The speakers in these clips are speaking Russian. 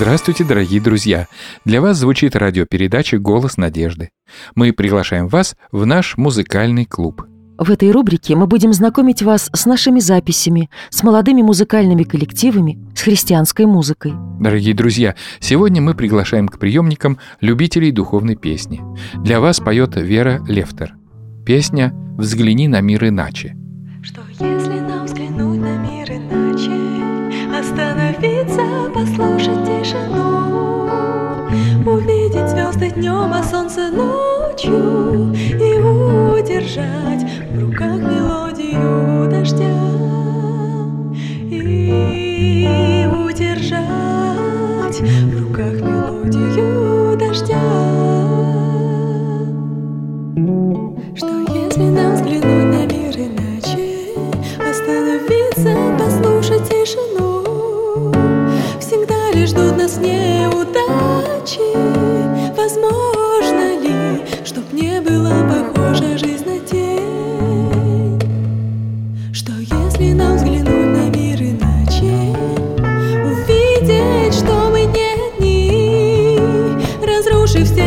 Здравствуйте, дорогие друзья! Для вас звучит радиопередача «Голос надежды». Мы приглашаем вас в наш музыкальный клуб. В этой рубрике мы будем знакомить вас с нашими записями, с молодыми музыкальными коллективами, с христианской музыкой. Дорогие друзья, сегодня мы приглашаем к приемникам любителей духовной песни. Для вас поет Вера Лефтер. Песня «Взгляни на мир иначе». Что если нам взглянуть на мир иначе, остановиться, послушать тишину, увидеть звезды днем, а солнце ночью. И удержать в руках мелодию дождя. И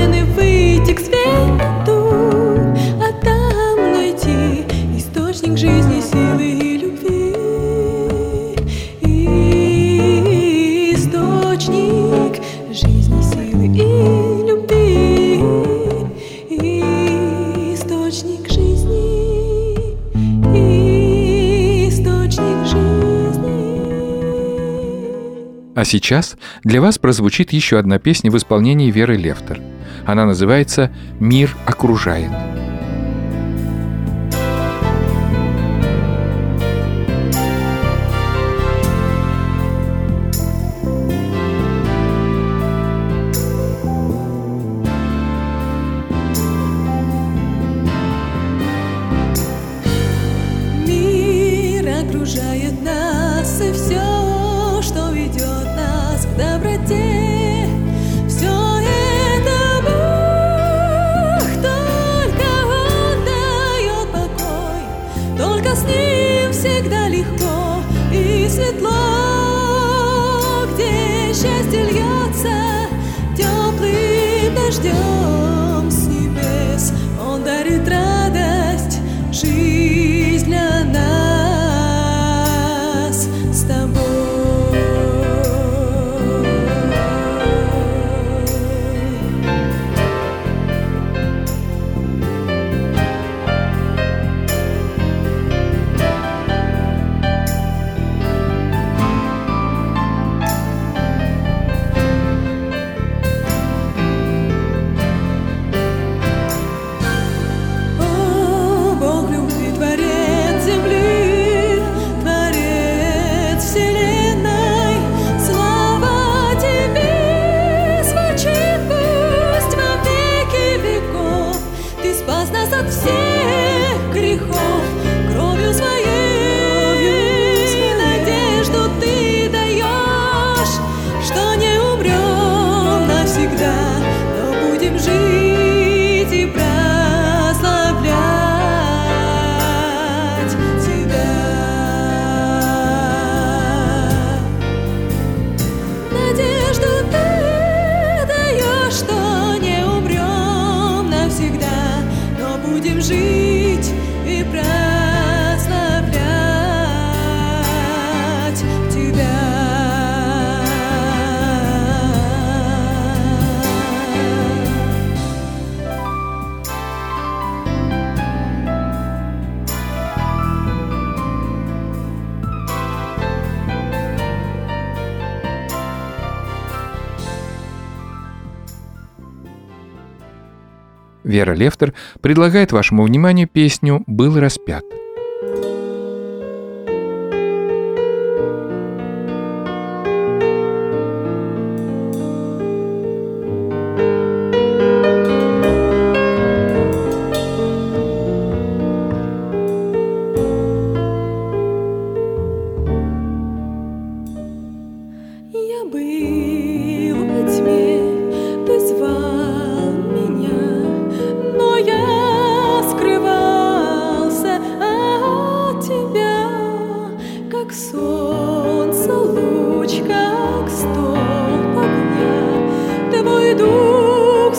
а. А сейчас для вас прозвучит еще одна песня в исполнении Веры Лефтер. Она называется «Мир окружает». Вера Лефтер предлагает вашему вниманию песню «Был распят».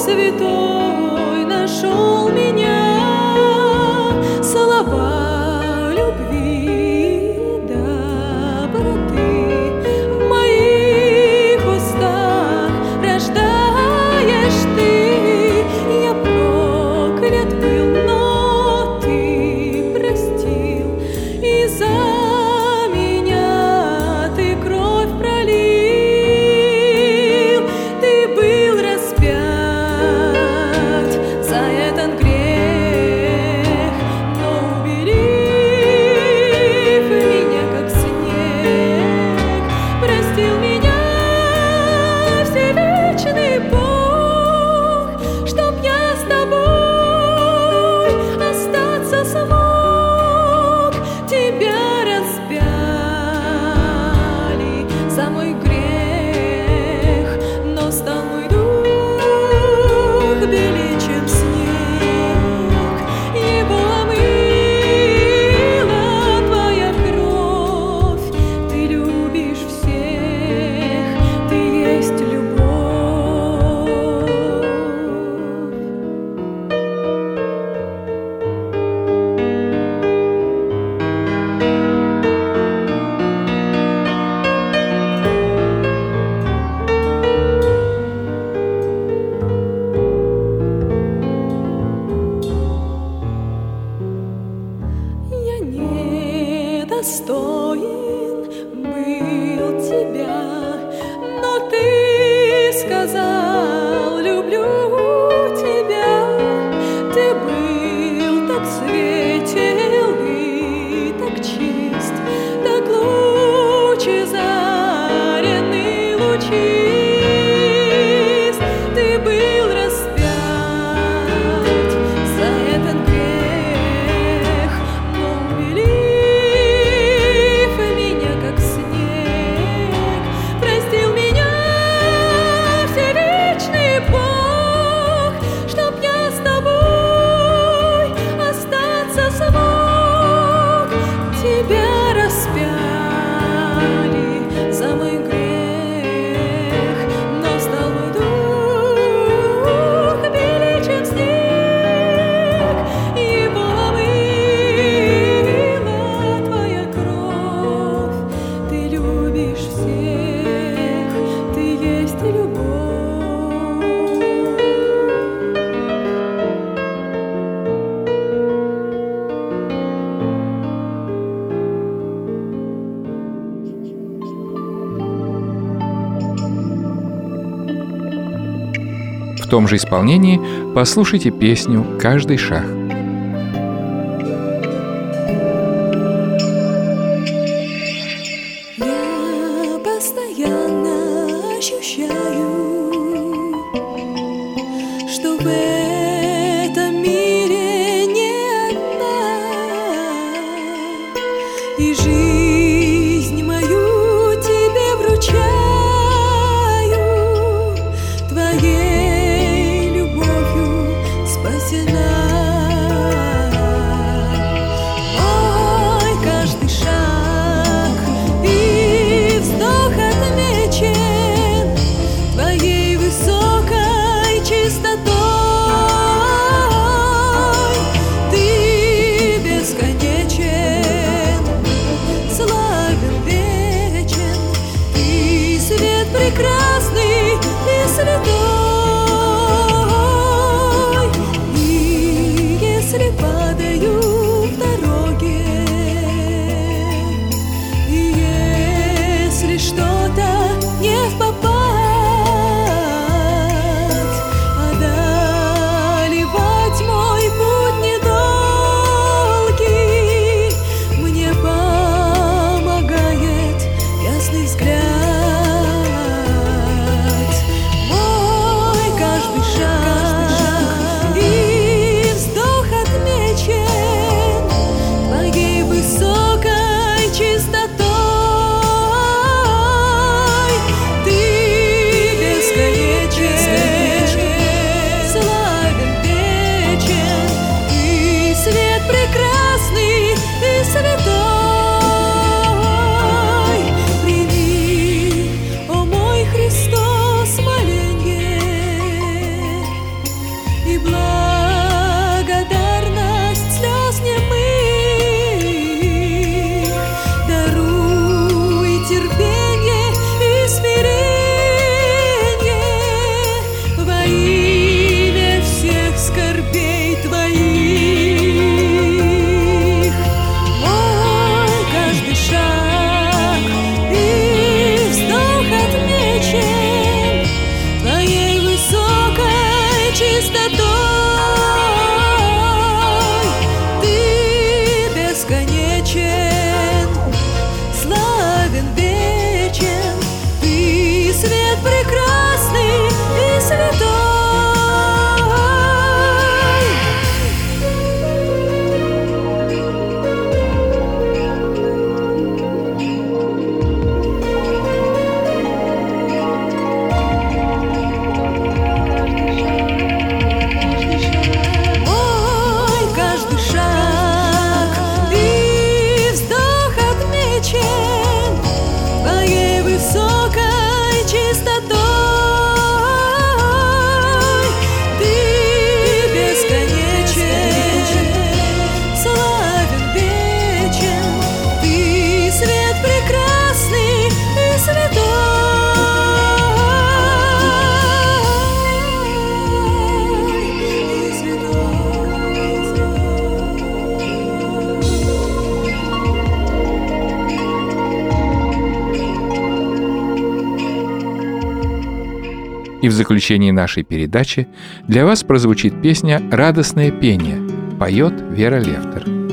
святой нашел меня. том же исполнении послушайте песню «Каждый шаг». ощущаю, что в этом мире И в заключении нашей передачи для вас прозвучит песня «Радостное пение». Поет Вера Левтер.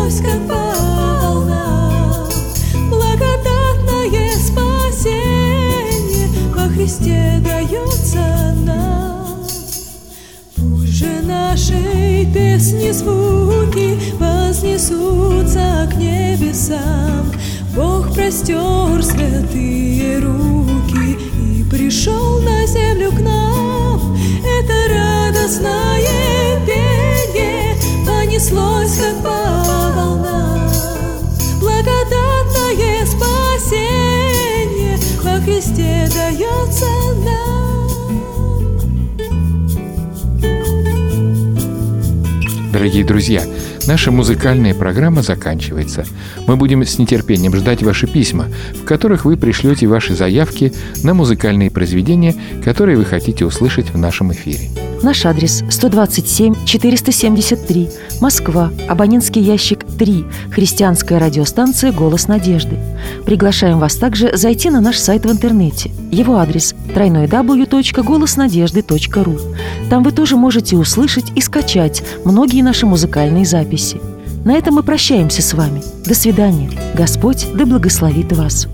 Понеслось, как по волнам. Благодатное спасение во Христе дается нам. Пусть же нашей песни звуки вознесутся к небесам. Бог простер святые руки и пришел на землю к нам. Это радостное пение понеслось, как по Дорогие друзья, наша музыкальная программа заканчивается. Мы будем с нетерпением ждать ваши письма, в которых вы пришлете ваши заявки на музыкальные произведения, которые вы хотите услышать в нашем эфире. Наш адрес 127 473, Москва, абонентский ящик 3, христианская радиостанция «Голос надежды». Приглашаем вас также зайти на наш сайт в интернете. Его адрес www.голоснадежды.ру. Там вы тоже можете услышать и скачать многие наши музыкальные записи. На этом мы прощаемся с вами. До свидания. Господь да благословит вас.